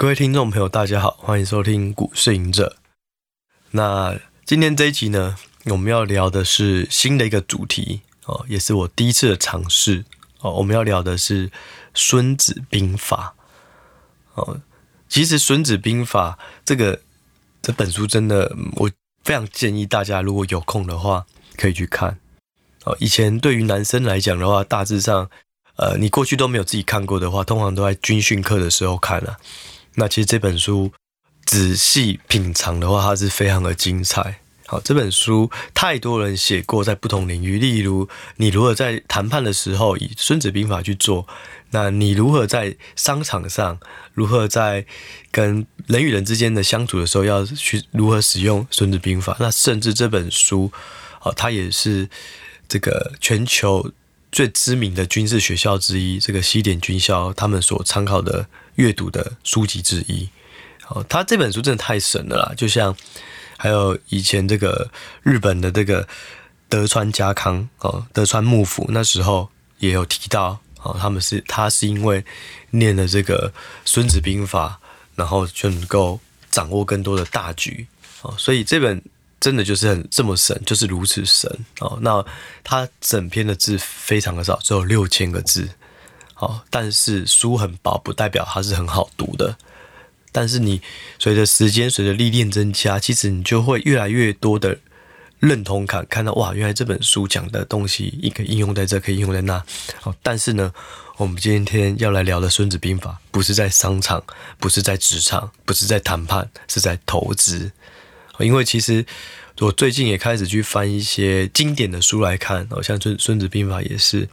各位听众朋友，大家好，欢迎收听股市隐者。那今天这一集呢，我们要聊的是新的一个主题哦，也是我第一次的尝试哦。我们要聊的是《孙子兵法》哦。其实《孙子兵法》这个这本书真的，我非常建议大家如果有空的话可以去看哦。以前对于男生来讲的话，大致上，呃，你过去都没有自己看过的话，通常都在军训课的时候看了。那其实这本书仔细品尝的话，它是非常的精彩。好，这本书太多人写过，在不同领域，例如你如何在谈判的时候以《孙子兵法》去做，那你如何在商场上，如何在跟人与人之间的相处的时候，要去如何使用《孙子兵法》？那甚至这本书，哦，它也是这个全球最知名的军事学校之一，这个西点军校他们所参考的阅读的书籍之一。哦，他这本书真的太神了啦！就像还有以前这个日本的这个德川家康哦，德川幕府那时候也有提到哦，他们是他是因为念了这个《孙子兵法》，然后就能够掌握更多的大局哦，所以这本真的就是很这么神，就是如此神哦。那他整篇的字非常的少，只有六千个字哦，但是书很薄，不代表它是很好读的。但是你随着时间、随着历练增加，其实你就会越来越多的认同感，看到哇，原来这本书讲的东西，一个应用在这，可以应用在那。好，但是呢，我们今天要来聊的《孙子兵法》，不是在商场，不是在职场，不是在谈判，是在投资。因为其实我最近也开始去翻一些经典的书来看，好像《孙孙子兵法》也是，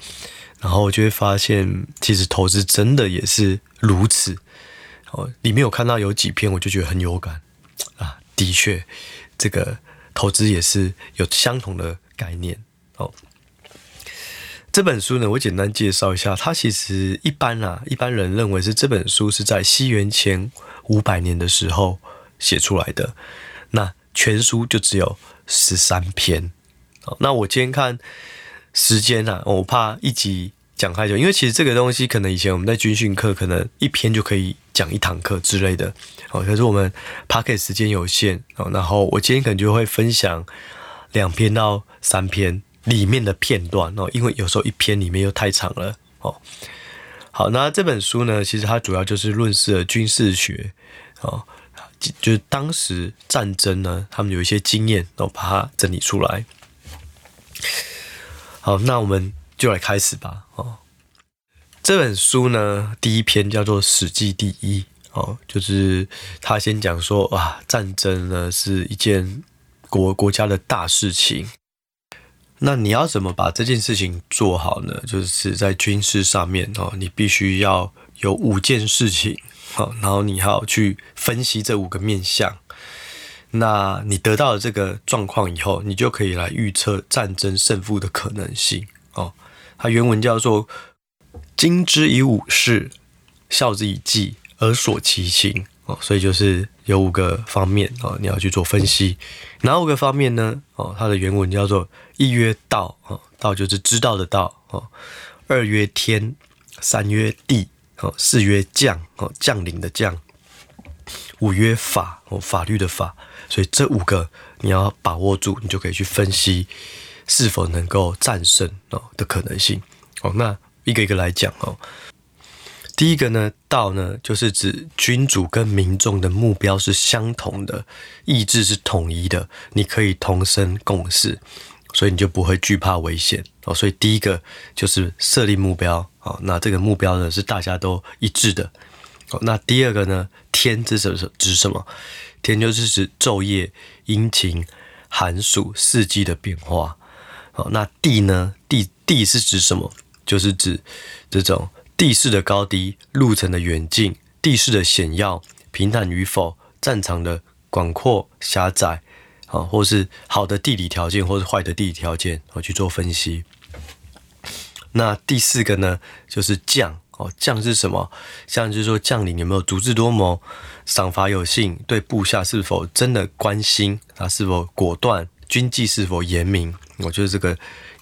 然后我就会发现，其实投资真的也是如此。哦，里面有看到有几篇，我就觉得很有感啊。的确，这个投资也是有相同的概念。哦，这本书呢，我简单介绍一下。它其实一般啊，一般人认为是这本书是在西元前五百年的时候写出来的。那全书就只有十三篇。哦，那我今天看时间啊，我怕一集讲太久，因为其实这个东西可能以前我们在军训课可能一篇就可以。讲一堂课之类的，哦，可是我们 Podcast 时间有限哦，然后我今天可能就会分享两篇到三篇里面的片段哦，因为有时候一篇里面又太长了哦。好，那这本书呢，其实它主要就是论述了军事学哦，就是当时战争呢，他们有一些经验，然后把它整理出来。好，那我们就来开始吧，哦。这本书呢，第一篇叫做《史记第一》哦，就是他先讲说，哇，战争呢是一件国国家的大事情。那你要怎么把这件事情做好呢？就是在军事上面哦，你必须要有五件事情，好，然后你还要去分析这五个面向。那你得到了这个状况以后，你就可以来预测战争胜负的可能性哦。它原文叫做。今之以武事，效之以计，而索其情哦，所以就是有五个方面哦，你要去做分析。哪五个方面呢？哦，它的原文叫做一曰道哦，道就是知道的道哦。二曰天，三曰地哦，四曰将哦，将领的将。五曰法哦，法律的法。所以这五个你要把握住，你就可以去分析是否能够战胜哦的可能性哦。那一个一个来讲哦。第一个呢，道呢，就是指君主跟民众的目标是相同的，意志是统一的，你可以同生共死，所以你就不会惧怕危险哦。所以第一个就是设立目标哦，那这个目标呢是大家都一致的哦。那第二个呢，天是什么？指什么？天就是指昼夜、阴晴、寒暑、四季的变化好。那地呢？地地是指什么？就是指这种地势的高低、路程的远近、地势的险要、平坦与否、战场的广阔狭窄，啊，或是好的地理条件，或是坏的地理条件，我去做分析。那第四个呢，就是将哦，将是什么？像就是说将领有没有足智多谋、赏罚有信，对部下是否真的关心，他是否果断，军纪是否严明？我觉得这个。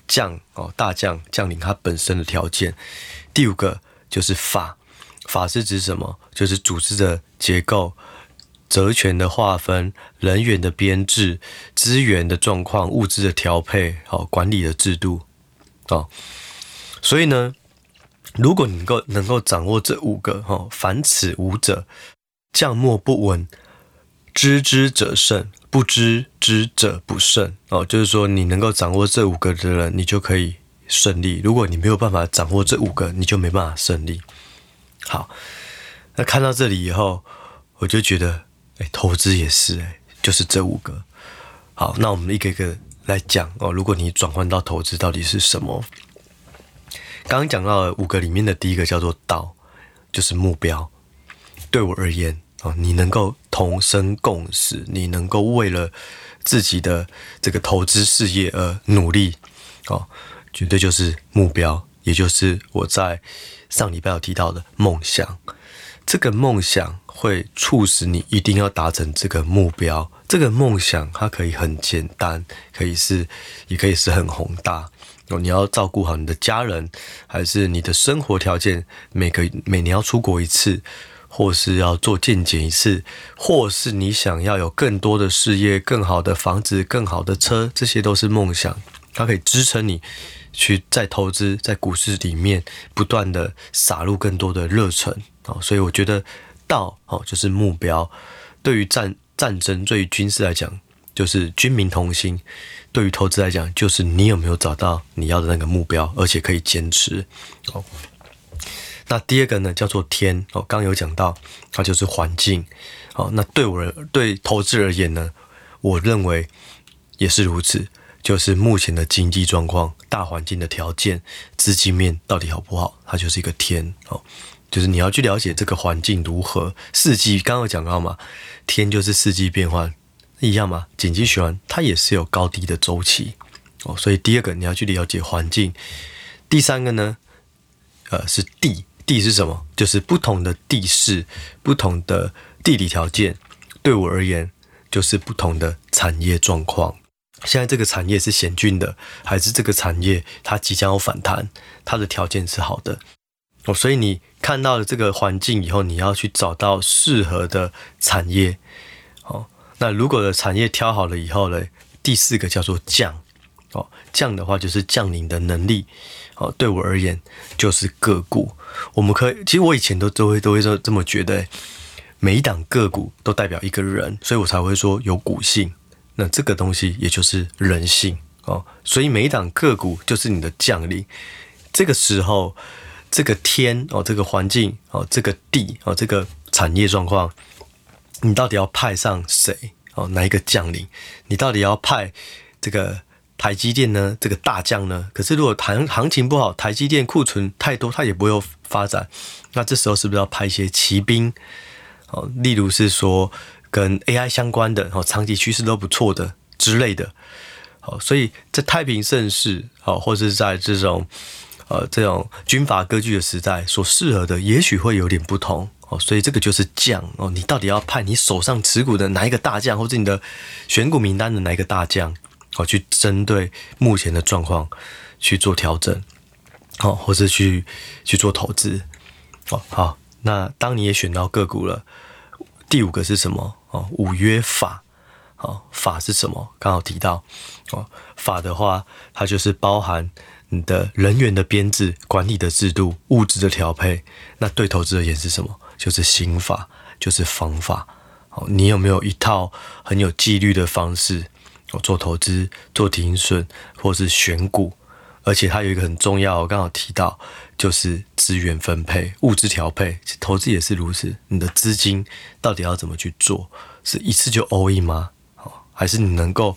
将哦，大将将领他本身的条件。第五个就是法，法是指什么？就是组织的结构、责权的划分、人员的编制、资源的状况、物资的调配、好管理的制度。哦，所以呢，如果你能够能够掌握这五个，哈，凡此五者，将莫不闻。知之者胜，不知之者不胜。哦，就是说，你能够掌握这五个的人，你就可以胜利。如果你没有办法掌握这五个，你就没办法胜利。好，那看到这里以后，我就觉得，哎，投资也是，哎，就是这五个。好，那我们一个一个来讲哦。如果你转换到投资，到底是什么？刚刚讲到的五个里面的第一个叫做道，就是目标。对我而言。你能够同生共死，你能够为了自己的这个投资事业而努力，哦，绝对就是目标，也就是我在上礼拜有提到的梦想。这个梦想会促使你一定要达成这个目标。这个梦想它可以很简单，可以是，也可以是很宏大。哦，你要照顾好你的家人，还是你的生活条件，每个每年要出国一次。或是要做健检一次，或是你想要有更多的事业、更好的房子、更好的车，这些都是梦想，它可以支撑你去在投资、在股市里面不断的洒入更多的热忱啊。所以我觉得道哦就是目标，对于战战争、对于军事来讲就是军民同心，对于投资来讲就是你有没有找到你要的那个目标，而且可以坚持哦。那第二个呢，叫做天哦，刚有讲到，它就是环境哦。那对我对投资而言呢，我认为也是如此，就是目前的经济状况、大环境的条件、资金面到底好不好，它就是一个天哦。就是你要去了解这个环境如何，四季刚有讲到嘛，天就是四季变换一样嘛，紧急循环它也是有高低的周期哦。所以第二个你要去了解环境，第三个呢，呃，是地。地是什么？就是不同的地势，不同的地理条件，对我而言就是不同的产业状况。现在这个产业是险峻的，还是这个产业它即将要反弹？它的条件是好的哦。所以你看到了这个环境以后，你要去找到适合的产业。那如果的产业挑好了以后呢？第四个叫做将哦，将的话就是将领的能力。哦，对我而言就是个股。我们可以，其实我以前都都会都会这这么觉得，每一档个股都代表一个人，所以我才会说有股性。那这个东西也就是人性哦，所以每一档个股就是你的将领。这个时候，这个天哦，这个环境哦，这个地哦，这个产业状况，你到底要派上谁哦？哪一个将领？你到底要派这个？台积电呢，这个大将呢，可是如果行行情不好，台积电库存太多，它也不会发展。那这时候是不是要派一些骑兵？哦，例如是说跟 AI 相关的，哦，长期趋势都不错的之类的。哦，所以在太平盛世，哦，或是在这种呃这种军阀割据的时代，所适合的也许会有点不同。哦，所以这个就是将哦，你到底要派你手上持股的哪一个大将，或者你的选股名单的哪一个大将？好，去针对目前的状况去做调整，好，或是去去做投资。哦，好，那当你也选到个股了，第五个是什么？哦，五约法。哦，法是什么？刚好提到哦，法的话，它就是包含你的人员的编制、管理的制度、物质的调配。那对投资而言是什么？就是心法，就是方法。哦，你有没有一套很有纪律的方式？哦做投资、做停损，或是选股，而且它有一个很重要，我刚好提到，就是资源分配、物资调配。投资也是如此，你的资金到底要怎么去做？是一次就 all in 吗？还是你能够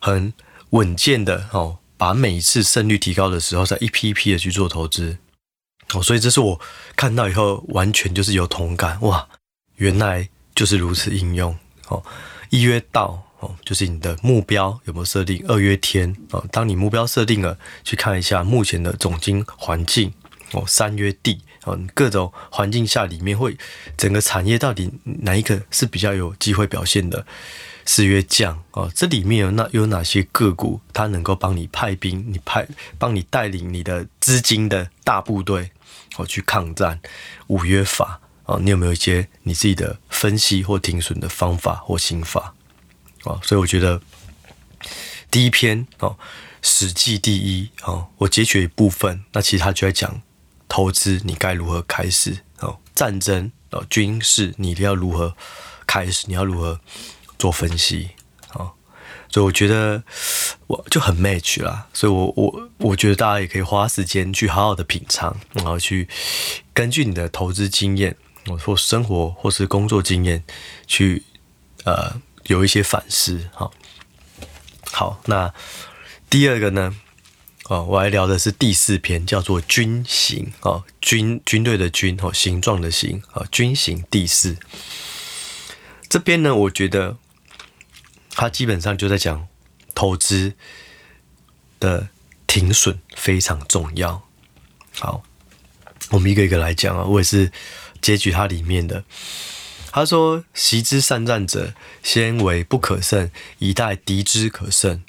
很稳健的哦，把每一次胜率提高的时候，再一批一批的去做投资？哦，所以这是我看到以后完全就是有同感哇！原来就是如此应用哦，一约到。哦，就是你的目标有没有设定？二约天哦，当你目标设定了，去看一下目前的总经环境哦。三约地哦，各种环境下里面会整个产业到底哪一个是比较有机会表现的？四约将哦，这里面有那有哪些个股，它能够帮你派兵，你派帮你带领你的资金的大部队哦去抗战五约法啊，你有没有一些你自己的分析或停损的方法或心法啊？所以我觉得第一篇哦，《史记》第一哦，我截取一部分，那其实他就在讲投资你该如何开始哦，战争哦，军事你要如何开始，你要如何做分析。所以我觉得我就很 match 啦，所以我我我觉得大家也可以花时间去好好的品尝，然后去根据你的投资经验，或生活或是工作经验，去呃有一些反思。好，好，那第二个呢，哦，我来聊的是第四篇，叫做军形哦，军军队的军哦，形状的形啊，军形第四。这边呢，我觉得。他基本上就在讲投资的停损非常重要。好，我们一个一个来讲啊。我也是截取它里面的。他说：“习之善战者，先为不可胜，以待敌之可胜。”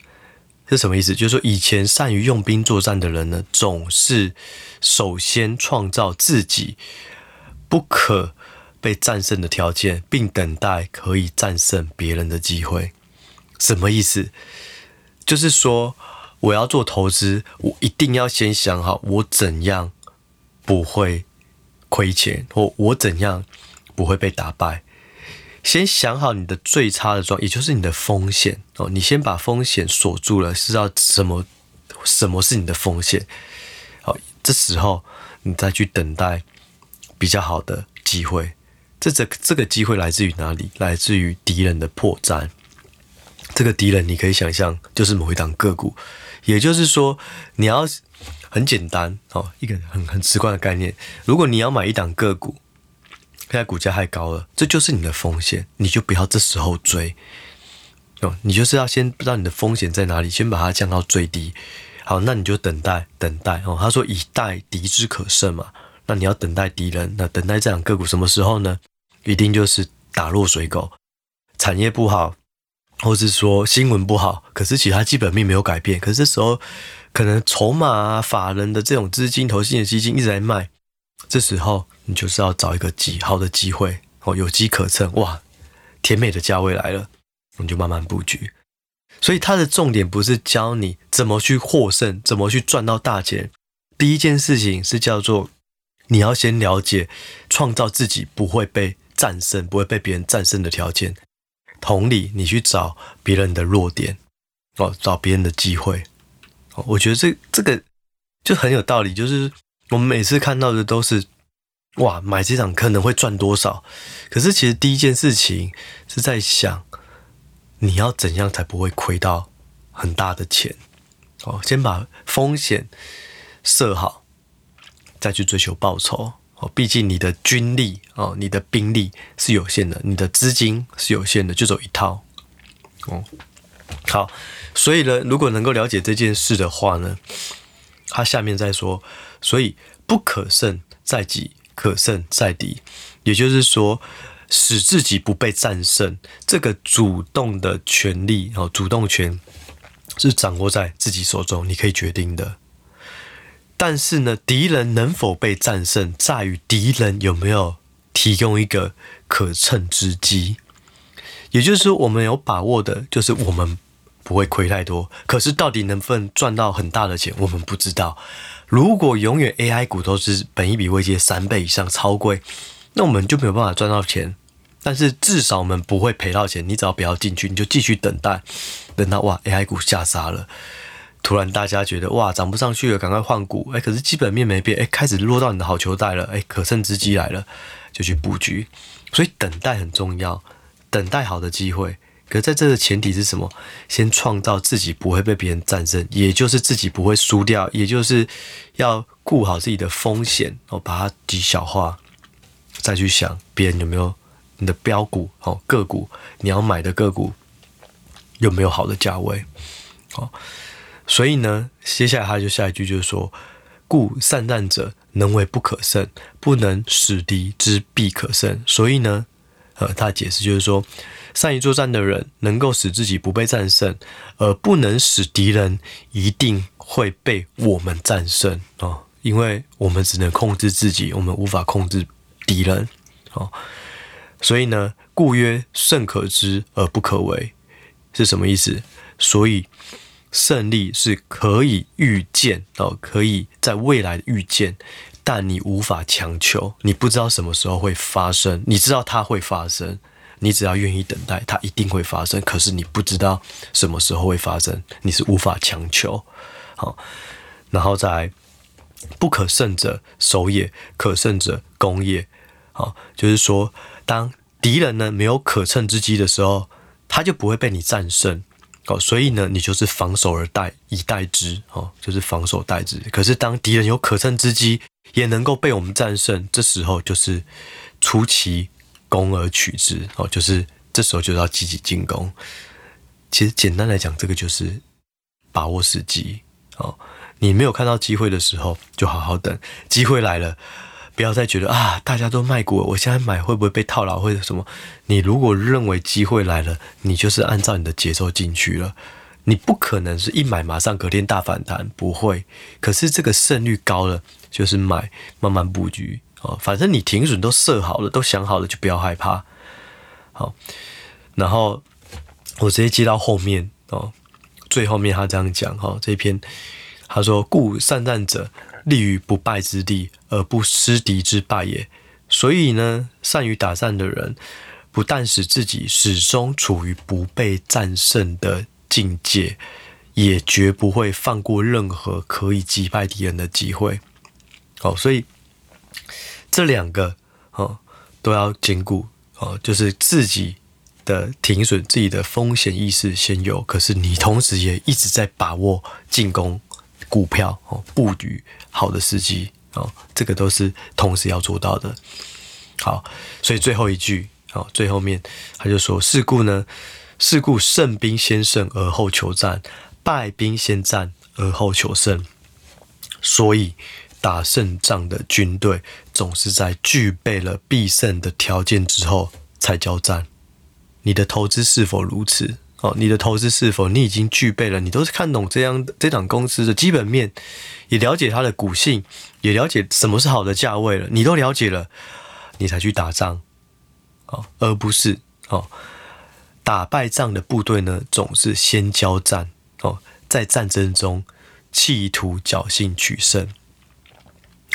是什么意思？就是说，以前善于用兵作战的人呢，总是首先创造自己不可被战胜的条件，并等待可以战胜别人的机会。什么意思？就是说，我要做投资，我一定要先想好我怎样不会亏钱，或我怎样不会被打败。先想好你的最差的状，也就是你的风险哦。你先把风险锁住了，知道什么什么是你的风险。好，这时候你再去等待比较好的机会。这这这个机会来自于哪里？来自于敌人的破绽。这个敌人，你可以想象，就是某一档个股，也就是说，你要很简单哦，一个很很直观的概念。如果你要买一档个股，现在股价太高了，这就是你的风险，你就不要这时候追哦，你就是要先不知道你的风险在哪里，先把它降到最低。好，那你就等待等待哦。他说以待敌之可胜嘛，那你要等待敌人，那等待这档个股什么时候呢？一定就是打落水狗，产业不好。或是说新闻不好，可是其他基本面没有改变。可是这时候，可能筹码啊、法人的这种资金、投信的基金一直在卖。这时候，你就是要找一个极好的机会哦，有机可乘。哇，甜美的价位来了，你就慢慢布局。所以，它的重点不是教你怎么去获胜，怎么去赚到大钱。第一件事情是叫做你要先了解，创造自己不会被战胜、不会被别人战胜的条件。同理，你去找别人的弱点，哦，找别人的机会，哦，我觉得这这个就很有道理。就是我们每次看到的都是，哇，买这场可能会赚多少？可是其实第一件事情是在想，你要怎样才不会亏到很大的钱？哦，先把风险设好，再去追求报酬。哦，毕竟你的军力哦，你的兵力是有限的，你的资金是有限的，就走一套。哦，好，所以呢，如果能够了解这件事的话呢，他下面再说，所以不可胜在己，可胜在敌，也就是说，使自己不被战胜，这个主动的权利哦，主动权是掌握在自己手中，你可以决定的。但是呢，敌人能否被战胜，在于敌人有没有提供一个可乘之机。也就是说，我们有把握的，就是我们不会亏太多。可是，到底能不能赚到很大的钱，我们不知道。如果永远 AI 股都是本一笔未接三倍以上超贵，那我们就没有办法赚到钱。但是至少我们不会赔到钱。你只要不要进去，你就继续等待，等到哇，AI 股下杀了。突然，大家觉得哇，涨不上去了，赶快换股。哎，可是基本面没变，哎，开始落到你的好球袋了，哎，可乘之机来了，就去布局。所以等待很重要，等待好的机会。可是在这个前提是什么？先创造自己不会被别人战胜，也就是自己不会输掉，也就是要顾好自己的风险，哦，把它极小化，再去想别人有没有你的标股，哦，个股你要买的个股有没有好的价位，哦。所以呢，接下来他就下一句就是说：“故善战者能为不可胜，不能使敌之必可胜。”所以呢，呃，他解释就是说，善于作战的人能够使自己不被战胜，而不能使敌人一定会被我们战胜哦。因为我们只能控制自己，我们无法控制敌人。哦，所以呢，故曰胜可知而不可为，是什么意思？所以胜利是可以预见哦，可以在未来预见，但你无法强求，你不知道什么时候会发生，你知道它会发生。你只要愿意等待，它一定会发生。可是你不知道什么时候会发生，你是无法强求。好，然后再，不可胜者守也，可胜者攻也。好，就是说，当敌人呢没有可乘之机的时候，他就不会被你战胜。哦，所以呢，你就是防守而待，以待之。哦，就是防守待之。可是当敌人有可乘之机，也能够被我们战胜，这时候就是出其。攻而取之哦，就是这时候就要积极进攻。其实简单来讲，这个就是把握时机哦。你没有看到机会的时候，就好好等。机会来了，不要再觉得啊，大家都卖股，我现在买会不会被套牢或者什么？你如果认为机会来了，你就是按照你的节奏进去了。你不可能是一买马上隔天大反弹，不会。可是这个胜率高了，就是买慢慢布局。哦，反正你停损都设好了，都想好了，就不要害怕。好，然后我直接接到后面哦，最后面他这样讲哈，这篇他说：“故善战者立于不败之地，而不失敌之败也。”所以呢，善于打仗的人，不但使自己始终处于不被战胜的境界，也绝不会放过任何可以击败敌人的机会。好，所以。这两个哦都要兼顾哦，就是自己的停损、自己的风险意识先有，可是你同时也一直在把握进攻股票哦，布局好的时机哦，这个都是同时要做到的。好，所以最后一句哦，最后面他就说：“是故呢，是故胜兵先胜而后求战，败兵先战而后求胜。”所以。打胜仗的军队总是在具备了必胜的条件之后才交战。你的投资是否如此？哦，你的投资是否你已经具备了？你都是看懂这样这档公司的基本面，也了解它的股性，也了解什么是好的价位了。你都了解了，你才去打仗，哦，而不是哦，打败仗的部队呢，总是先交战哦，在战争中企图侥幸取胜。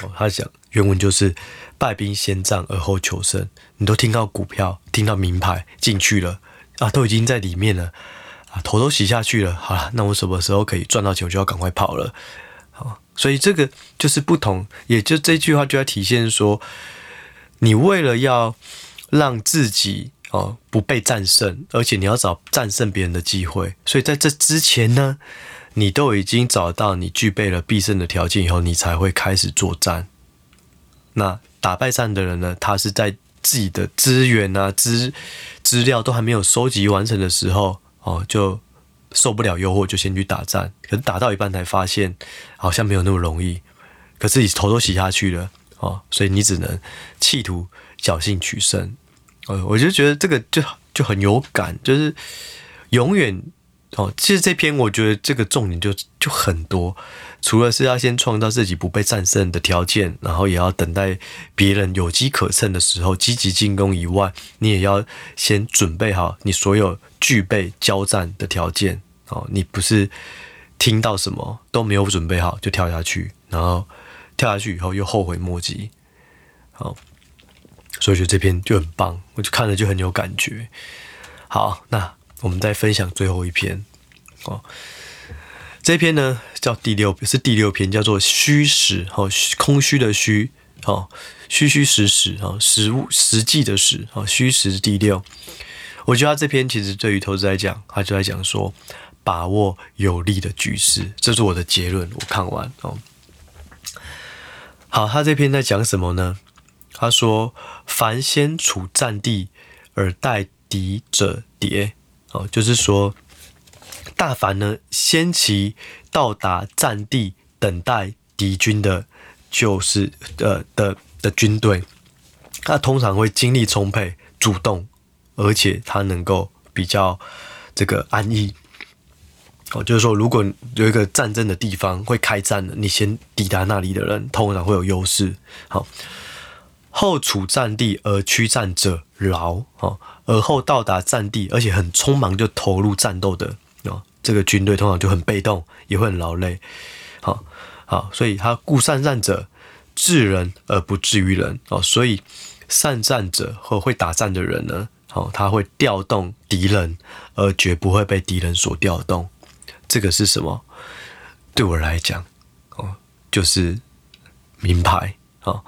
哦，他讲原文就是“败兵先战而后求胜”。你都听到股票，听到名牌进去了啊，都已经在里面了啊，头都洗下去了。好了，那我什么时候可以赚到钱，我就要赶快跑了。好，所以这个就是不同，也就这句话就要体现说，你为了要让自己哦不被战胜，而且你要找战胜别人的机会，所以在这之前呢。你都已经找到你具备了必胜的条件以后，你才会开始作战。那打败仗的人呢？他是在自己的资源啊、资资料都还没有收集完成的时候，哦，就受不了诱惑，就先去打仗。可是打到一半才发现，好像没有那么容易。可是你头都洗下去了，哦，所以你只能企图侥幸取胜。哦，我就觉得这个就就很有感，就是永远。哦，其实这篇我觉得这个重点就就很多，除了是要先创造自己不被战胜的条件，然后也要等待别人有机可乘的时候积极进攻以外，你也要先准备好你所有具备交战的条件。哦，你不是听到什么都没有准备好就跳下去，然后跳下去以后又后悔莫及。好，所以觉得这篇就很棒，我就看了就很有感觉。好，那。我们再分享最后一篇哦，这篇呢叫第六，是第六篇，叫做虚实哦，空虚的虚哦，虚虚实实哦，实物实际的实哦，虚实第六。我觉得他这篇其实对于投资来讲，他就在讲说把握有利的局势，这是我的结论。我看完哦，好，他这篇在讲什么呢？他说：凡先处战地而待敌者跌。哦，就是说，大凡呢，先期到达战地等待敌军的，就是呃的的，军队，他通常会精力充沛、主动，而且他能够比较这个安逸。哦，就是说，如果有一个战争的地方会开战了，你先抵达那里的人通常会有优势。好，后处战地而驱战者劳，哦，而后到达战地，而且很匆忙就投入战斗的哦，这个军队通常就很被动，也会很劳累。好，好，所以他故善战者治人而不治于人哦，所以善战者和会打仗的人呢。哦，他会调动敌人，而绝不会被敌人所调动。这个是什么？对我来讲，哦，就是名牌。哦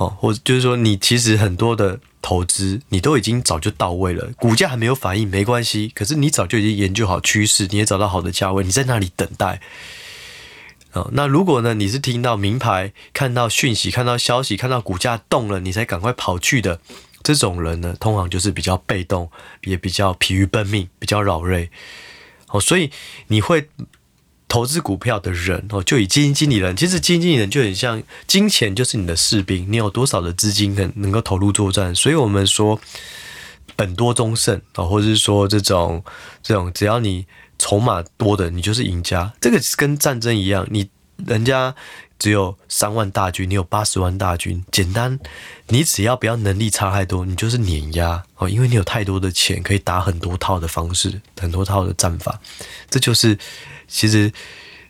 哦，或者就是说，你其实很多的投资，你都已经早就到位了，股价还没有反应没关系。可是你早就已经研究好趋势，你也找到好的价位，你在那里等待。哦，那如果呢，你是听到名牌，看到讯息，看到消息，看到股价动了，你才赶快跑去的。这种人呢，通常就是比较被动，也比较疲于奔命，比较扰累。哦，所以你会投资股票的人哦，就以基金经理人，其实基金经理人就很像金钱，就是你的士兵，你有多少的资金能能够投入作战。所以我们说本多终胜啊，或者是说这种这种，只要你筹码多的，你就是赢家。这个跟战争一样，你人家。只有三万大军，你有八十万大军。简单，你只要不要能力差太多，你就是碾压哦，因为你有太多的钱可以打很多套的方式，很多套的战法。这就是其实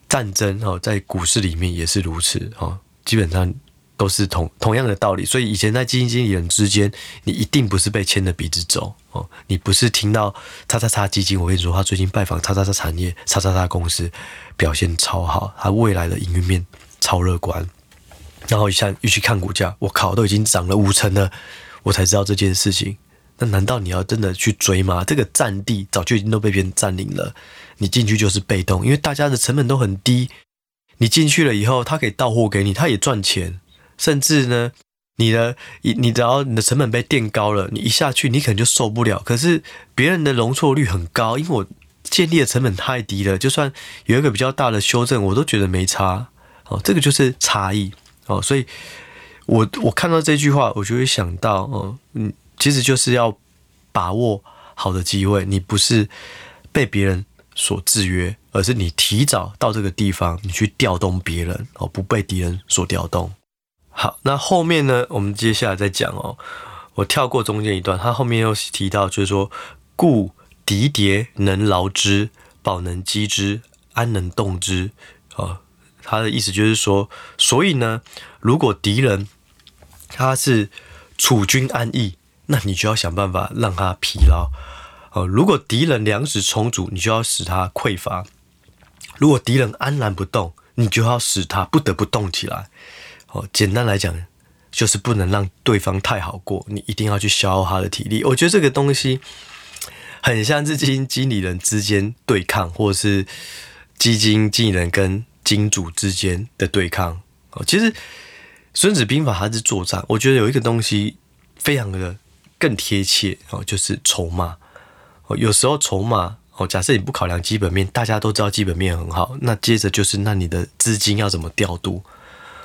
战争哦，在股市里面也是如此哦，基本上都是同同样的道理。所以以前在基金经理人之间，你一定不是被牵着鼻子走哦，你不是听到叉叉叉基金，我跟你说他最近拜访叉叉叉产业，叉叉叉公司表现超好，他未来的营运面。超乐观，然后一下又去看股价，我靠，都已经涨了五成了，我才知道这件事情。那难道你要真的去追吗？这个战地早就已经都被别人占领了，你进去就是被动，因为大家的成本都很低。你进去了以后，他可以到货给你，他也赚钱。甚至呢，你的你你只要你的成本被垫高了，你一下去你可能就受不了。可是别人的容错率很高，因为我建立的成本太低了，就算有一个比较大的修正，我都觉得没差。哦，这个就是差异哦，所以我我看到这句话，我就会想到，哦，嗯，其实就是要把握好的机会，你不是被别人所制约，而是你提早到这个地方，你去调动别人，哦，不被敌人所调动。好，那后面呢，我们接下来再讲哦，我跳过中间一段，他后面又提到，就是说，故敌跌能劳之，保能击之，安能动之，哦。他的意思就是说，所以呢，如果敌人他是处军安逸，那你就要想办法让他疲劳哦。如果敌人粮食充足，你就要使他匮乏；如果敌人安然不动，你就要使他不得不动起来。哦，简单来讲，就是不能让对方太好过，你一定要去消耗他的体力。我觉得这个东西很像是基金经理人之间对抗，或者是基金经理人跟金主之间的对抗哦，其实《孙子兵法》它是作战，我觉得有一个东西非常的更贴切哦，就是筹码哦。有时候筹码哦，假设你不考量基本面，大家都知道基本面很好，那接着就是那你的资金要怎么调度？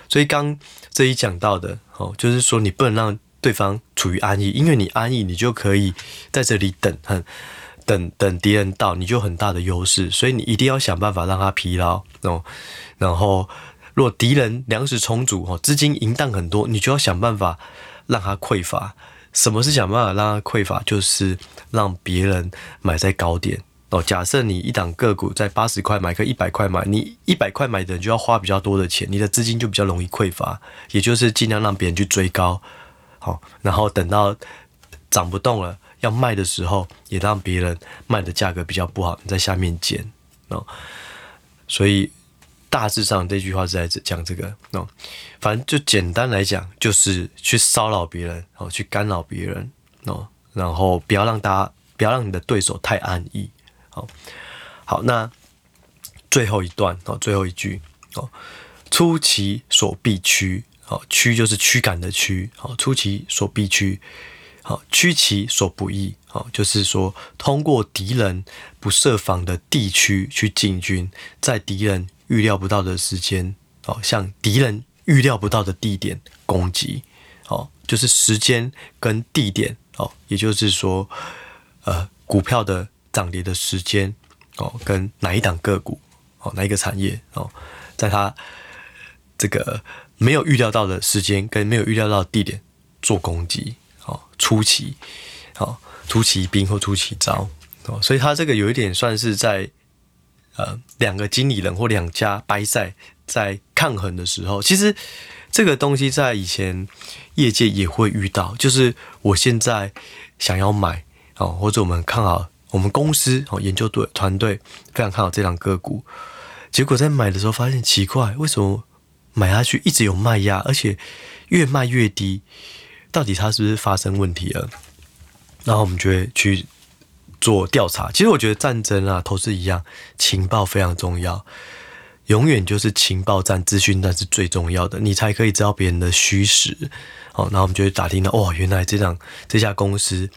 所以刚这一讲到的哦，就是说你不能让对方处于安逸，因为你安逸，你就可以在这里等很。等等敌人到，你就很大的优势，所以你一定要想办法让他疲劳哦。然后，如果敌人粮食充足哦，资金银弹很多，你就要想办法让他匮乏。什么是想办法让它匮乏？就是让别人买在高点哦。假设你一档个股在八十块买，跟一百块买，你一百块买的人就要花比较多的钱，你的资金就比较容易匮乏。也就是尽量让别人去追高，好，然后等到涨不动了。要卖的时候，也让别人卖的价格比较不好，你在下面捡哦。所以大致上这句话是在讲这个哦。反正就简单来讲，就是去骚扰别人哦，去干扰别人哦，然后不要让大家，不要让你的对手太安逸。好，好，那最后一段哦，最后一句哦，出其所必趋，哦，趋就是驱赶的驱，哦，出其所必趋。好，趋其所不意，好，就是说通过敌人不设防的地区去进军，在敌人预料不到的时间，哦，向敌人预料不到的地点攻击，哦，就是时间跟地点，哦，也就是说，呃，股票的涨跌的时间，哦，跟哪一档个股哦，哪一个产业哦，在它这个没有预料到的时间跟没有预料到的地点做攻击哦，出奇哦，出奇兵或出奇招哦，所以它这个有一点算是在呃两个经理人或两家掰赛在抗衡的时候，其实这个东西在以前业界也会遇到，就是我现在想要买哦，或者我们看好。我们公司哦，研究队团队非常看好这两个股，结果在买的时候发现奇怪，为什么买下去一直有卖压，而且越卖越低？到底它是不是发生问题了？然后我们就会去做调查。其实我觉得战争啊，投资一样，情报非常重要，永远就是情报战、资讯战是最重要的，你才可以知道别人的虚实。哦，然后我们就会打听到，哇，原来这档这家公司。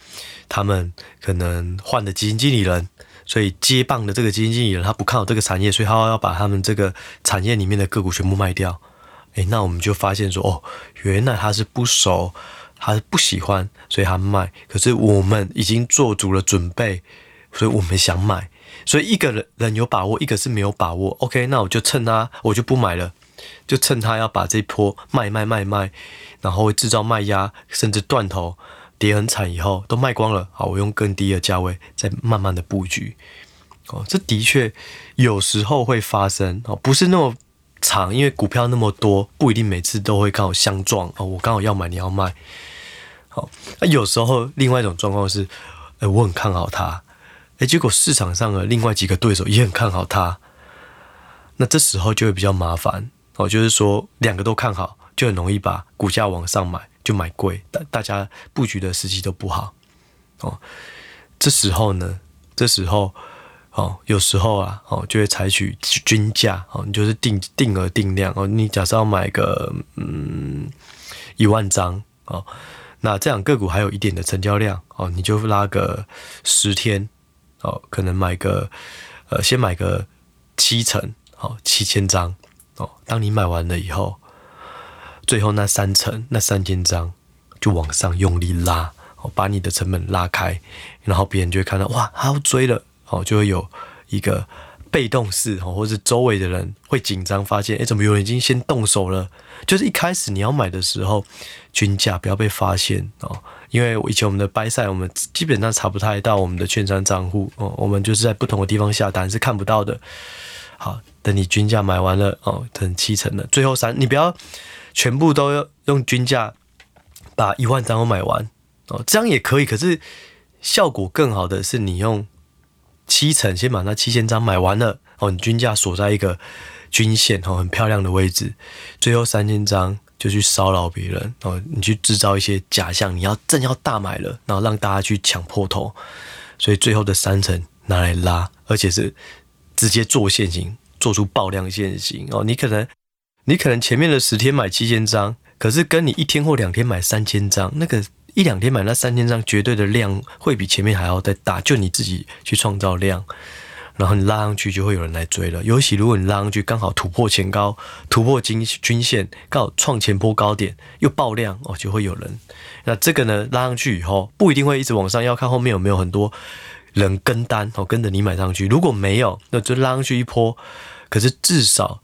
他们可能换了基金经理人，所以接棒的这个基金经理人他不看好这个产业，所以他要把他们这个产业里面的个股全部卖掉。诶，那我们就发现说，哦，原来他是不熟，他不喜欢，所以他卖。可是我们已经做足了准备，所以我们想买。所以一个人人有把握，一个是没有把握。OK，那我就趁他，我就不买了，就趁他要把这波卖卖卖卖，然后制造卖压，甚至断头。跌很惨以后都卖光了，好，我用更低的价位再慢慢的布局，哦，这的确有时候会发生哦，不是那么长，因为股票那么多，不一定每次都会刚好相撞哦，我刚好要买，你要卖，好，那有时候另外一种状况是，哎，我很看好它，哎，结果市场上的另外几个对手也很看好它，那这时候就会比较麻烦哦，就是说两个都看好，就很容易把股价往上买。就买贵，大大家布局的时机都不好哦。这时候呢，这时候哦，有时候啊，哦，就会采取均价哦，你就是定定额定量哦。你假设要买个嗯一万张哦，那这样个股还有一点的成交量哦，你就拉个十天哦，可能买个呃，先买个七成哦，七千张哦。当你买完了以后。最后那三成那三千张就往上用力拉，哦，把你的成本拉开，然后别人就会看到哇，他要追了，哦，就会有一个被动式，哦，或者周围的人会紧张，发现哎，怎么有人已经先动手了？就是一开始你要买的时候，均价不要被发现哦，因为以前我们的 buy side 我们基本上查不太到我们的券商账户哦，我们就是在不同的地方下单是看不到的。好，等你均价买完了哦，等七成了，最后三你不要。全部都要用均价把一万张都买完哦，这样也可以。可是效果更好的是，你用七成先把那七千张买完了哦，你均价锁在一个均线哦，很漂亮的位置。最后三千张就去骚扰别人哦，你去制造一些假象，你要正要大买了，然后让大家去抢破头。所以最后的三成拿来拉，而且是直接做现行，做出爆量现行哦，你可能。你可能前面的十天买七千张，可是跟你一天或两天买三千张，那个一两天买那三千张，绝对的量会比前面还要再大。就你自己去创造量，然后你拉上去，就会有人来追了。尤其如果你拉上去刚好突破前高，突破均均线，刚好创前波高点，又爆量哦，就会有人。那这个呢，拉上去以后不一定会一直往上，要看后面有没有很多人跟单哦，跟着你买上去。如果没有，那就拉上去一波，可是至少。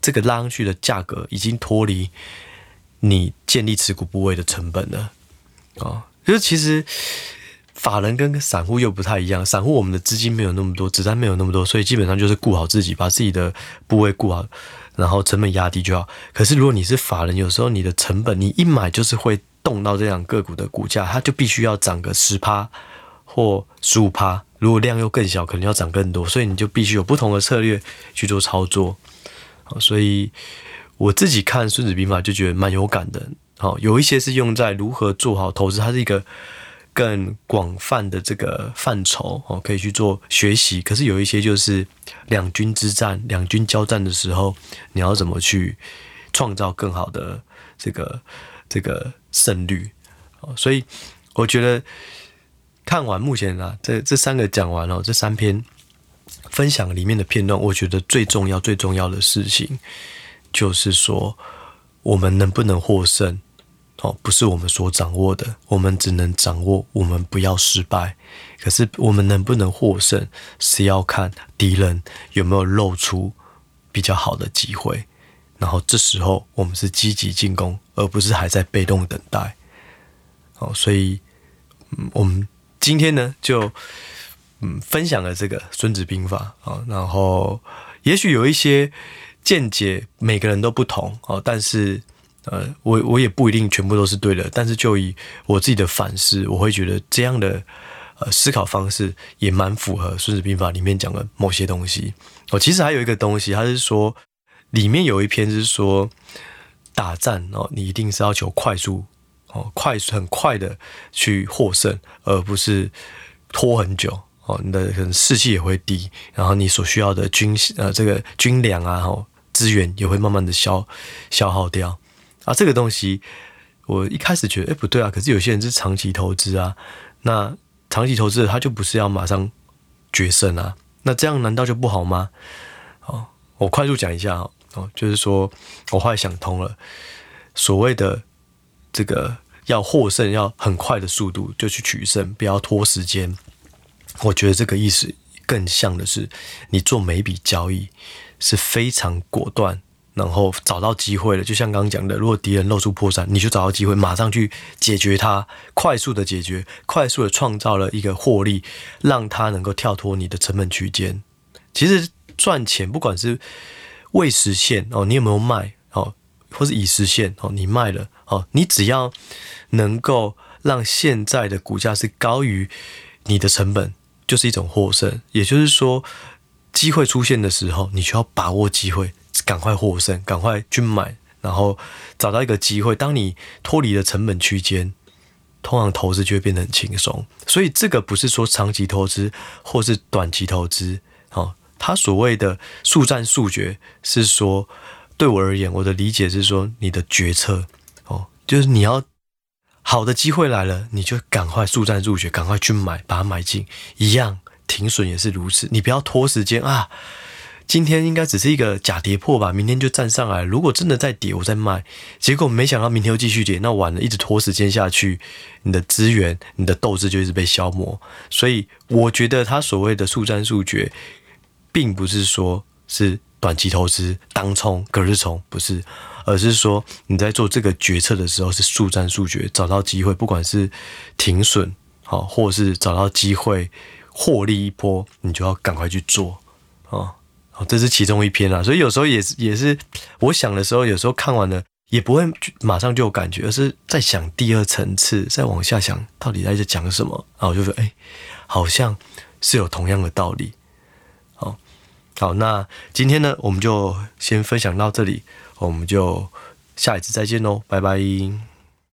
这个拉上去的价格已经脱离你建立持股部位的成本了啊！就是其实法人跟散户又不太一样，散户我们的资金没有那么多，子弹没有那么多，所以基本上就是顾好自己，把自己的部位顾好，然后成本压低就好。可是如果你是法人，有时候你的成本你一买就是会动到这样个股的股价，它就必须要涨个十趴或十五趴，如果量又更小，可能要涨更多，所以你就必须有不同的策略去做操作。所以我自己看《孙子兵法》就觉得蛮有感的。好，有一些是用在如何做好投资，它是一个更广泛的这个范畴哦，可以去做学习。可是有一些就是两军之战、两军交战的时候，你要怎么去创造更好的这个这个胜率？所以我觉得看完目前啊，这这三个讲完了，这三篇。分享里面的片段，我觉得最重要、最重要的事情，就是说我们能不能获胜，哦，不是我们所掌握的，我们只能掌握我们不要失败。可是我们能不能获胜，是要看敌人有没有露出比较好的机会。然后这时候我们是积极进攻，而不是还在被动等待。哦，所以，嗯，我们今天呢就嗯分享了这个《孙子兵法》啊，然后也许有一些见解每个人都不同哦，但是。呃，我我也不一定全部都是对的，但是就以我自己的反思，我会觉得这样的呃思考方式也蛮符合《孙子兵法》里面讲的某些东西。哦，其实还有一个东西，它是说里面有一篇是说打战哦，你一定是要求快速哦，快速很快的去获胜，而不是拖很久哦，你的可能士气也会低，然后你所需要的军呃这个军粮啊，哦资源也会慢慢的消消耗掉。啊，这个东西我一开始觉得，哎，不对啊。可是有些人是长期投资啊，那长期投资的他就不是要马上决胜啊。那这样难道就不好吗？哦，我快速讲一下哦，就是说我后来想通了，所谓的这个要获胜要很快的速度就去取胜，不要拖时间。我觉得这个意思更像的是，你做每一笔交易是非常果断。然后找到机会了，就像刚刚讲的，如果敌人露出破绽，你就找到机会，马上去解决它，快速的解决，快速的创造了一个获利，让它能够跳脱你的成本区间。其实赚钱，不管是未实现哦，你有没有卖哦，或是已实现哦，你卖了哦，你只要能够让现在的股价是高于你的成本，就是一种获胜。也就是说，机会出现的时候，你需要把握机会。赶快获胜，赶快去买，然后找到一个机会。当你脱离了成本区间，通常投资就会变得很轻松。所以这个不是说长期投资或是短期投资，哦，他所谓的速战速决是说，对我而言，我的理解是说，你的决策哦，就是你要好的机会来了，你就赶快速战速决，赶快去买，把它买进。一样停损也是如此，你不要拖时间啊。今天应该只是一个假跌破吧，明天就站上来。如果真的再跌，我再卖。结果没想到明天又继续跌，那完了，一直拖时间下去，你的资源、你的斗志就一直被消磨。所以我觉得他所谓的速战速决，并不是说是短期投资当冲隔日冲，不是，而是说你在做这个决策的时候是速战速决，找到机会，不管是停损好，或是找到机会获利一波，你就要赶快去做啊。这是其中一篇啦，所以有时候也是也是我想的时候，有时候看完了也不会马上就有感觉，而是在想第二层次，再往下想到底在讲什么，然后我就说，哎，好像是有同样的道理。好，好，那今天呢，我们就先分享到这里，我们就下一次再见喽，拜拜。